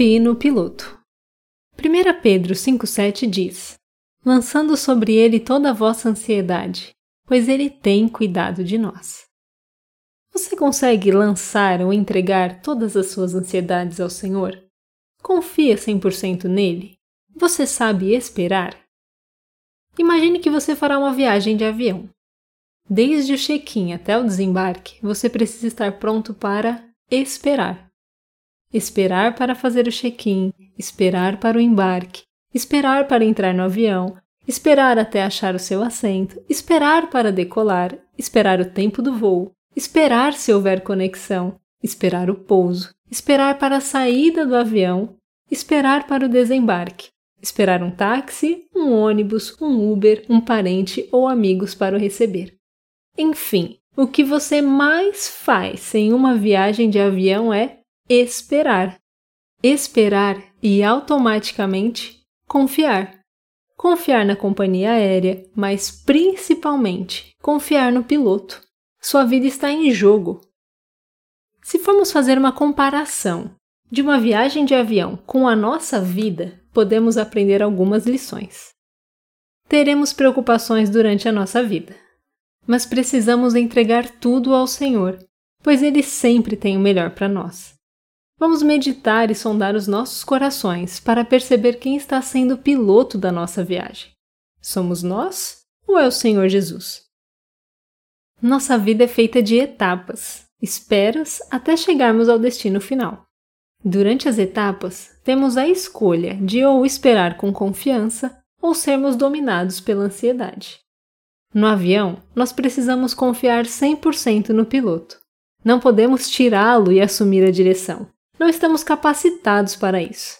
Confie no piloto. 1 Pedro 5,7 diz: Lançando sobre ele toda a vossa ansiedade, pois ele tem cuidado de nós. Você consegue lançar ou entregar todas as suas ansiedades ao Senhor? Confia 100% nele? Você sabe esperar? Imagine que você fará uma viagem de avião. Desde o check-in até o desembarque, você precisa estar pronto para esperar. Esperar para fazer o check-in, esperar para o embarque, esperar para entrar no avião, esperar até achar o seu assento, esperar para decolar, esperar o tempo do voo, esperar se houver conexão, esperar o pouso, esperar para a saída do avião, esperar para o desembarque, esperar um táxi, um ônibus, um Uber, um parente ou amigos para o receber. Enfim, o que você mais faz em uma viagem de avião é esperar. Esperar e automaticamente confiar. Confiar na companhia aérea, mas principalmente confiar no piloto. Sua vida está em jogo. Se formos fazer uma comparação de uma viagem de avião com a nossa vida, podemos aprender algumas lições. Teremos preocupações durante a nossa vida, mas precisamos entregar tudo ao Senhor, pois Ele sempre tem o melhor para nós. Vamos meditar e sondar os nossos corações para perceber quem está sendo o piloto da nossa viagem. Somos nós ou é o Senhor Jesus? Nossa vida é feita de etapas, esperas até chegarmos ao destino final. Durante as etapas, temos a escolha de ou esperar com confiança ou sermos dominados pela ansiedade. No avião, nós precisamos confiar 100% no piloto. Não podemos tirá-lo e assumir a direção. Não estamos capacitados para isso.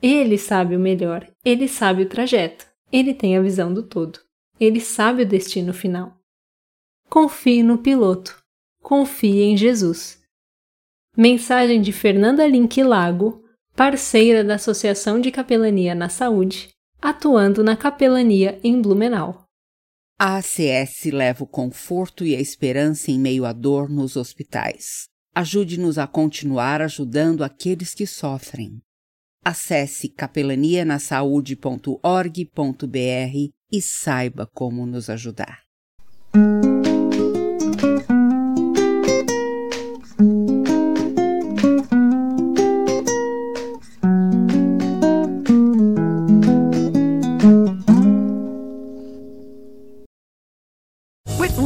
Ele sabe o melhor, ele sabe o trajeto, ele tem a visão do todo, ele sabe o destino final. Confie no piloto, confie em Jesus. Mensagem de Fernanda Link Lago, parceira da Associação de Capelania na Saúde, atuando na capelania em Blumenau. A ACS leva o conforto e a esperança em meio à dor nos hospitais. Ajude-nos a continuar ajudando aqueles que sofrem. Acesse capelanianasaude.org.br e saiba como nos ajudar.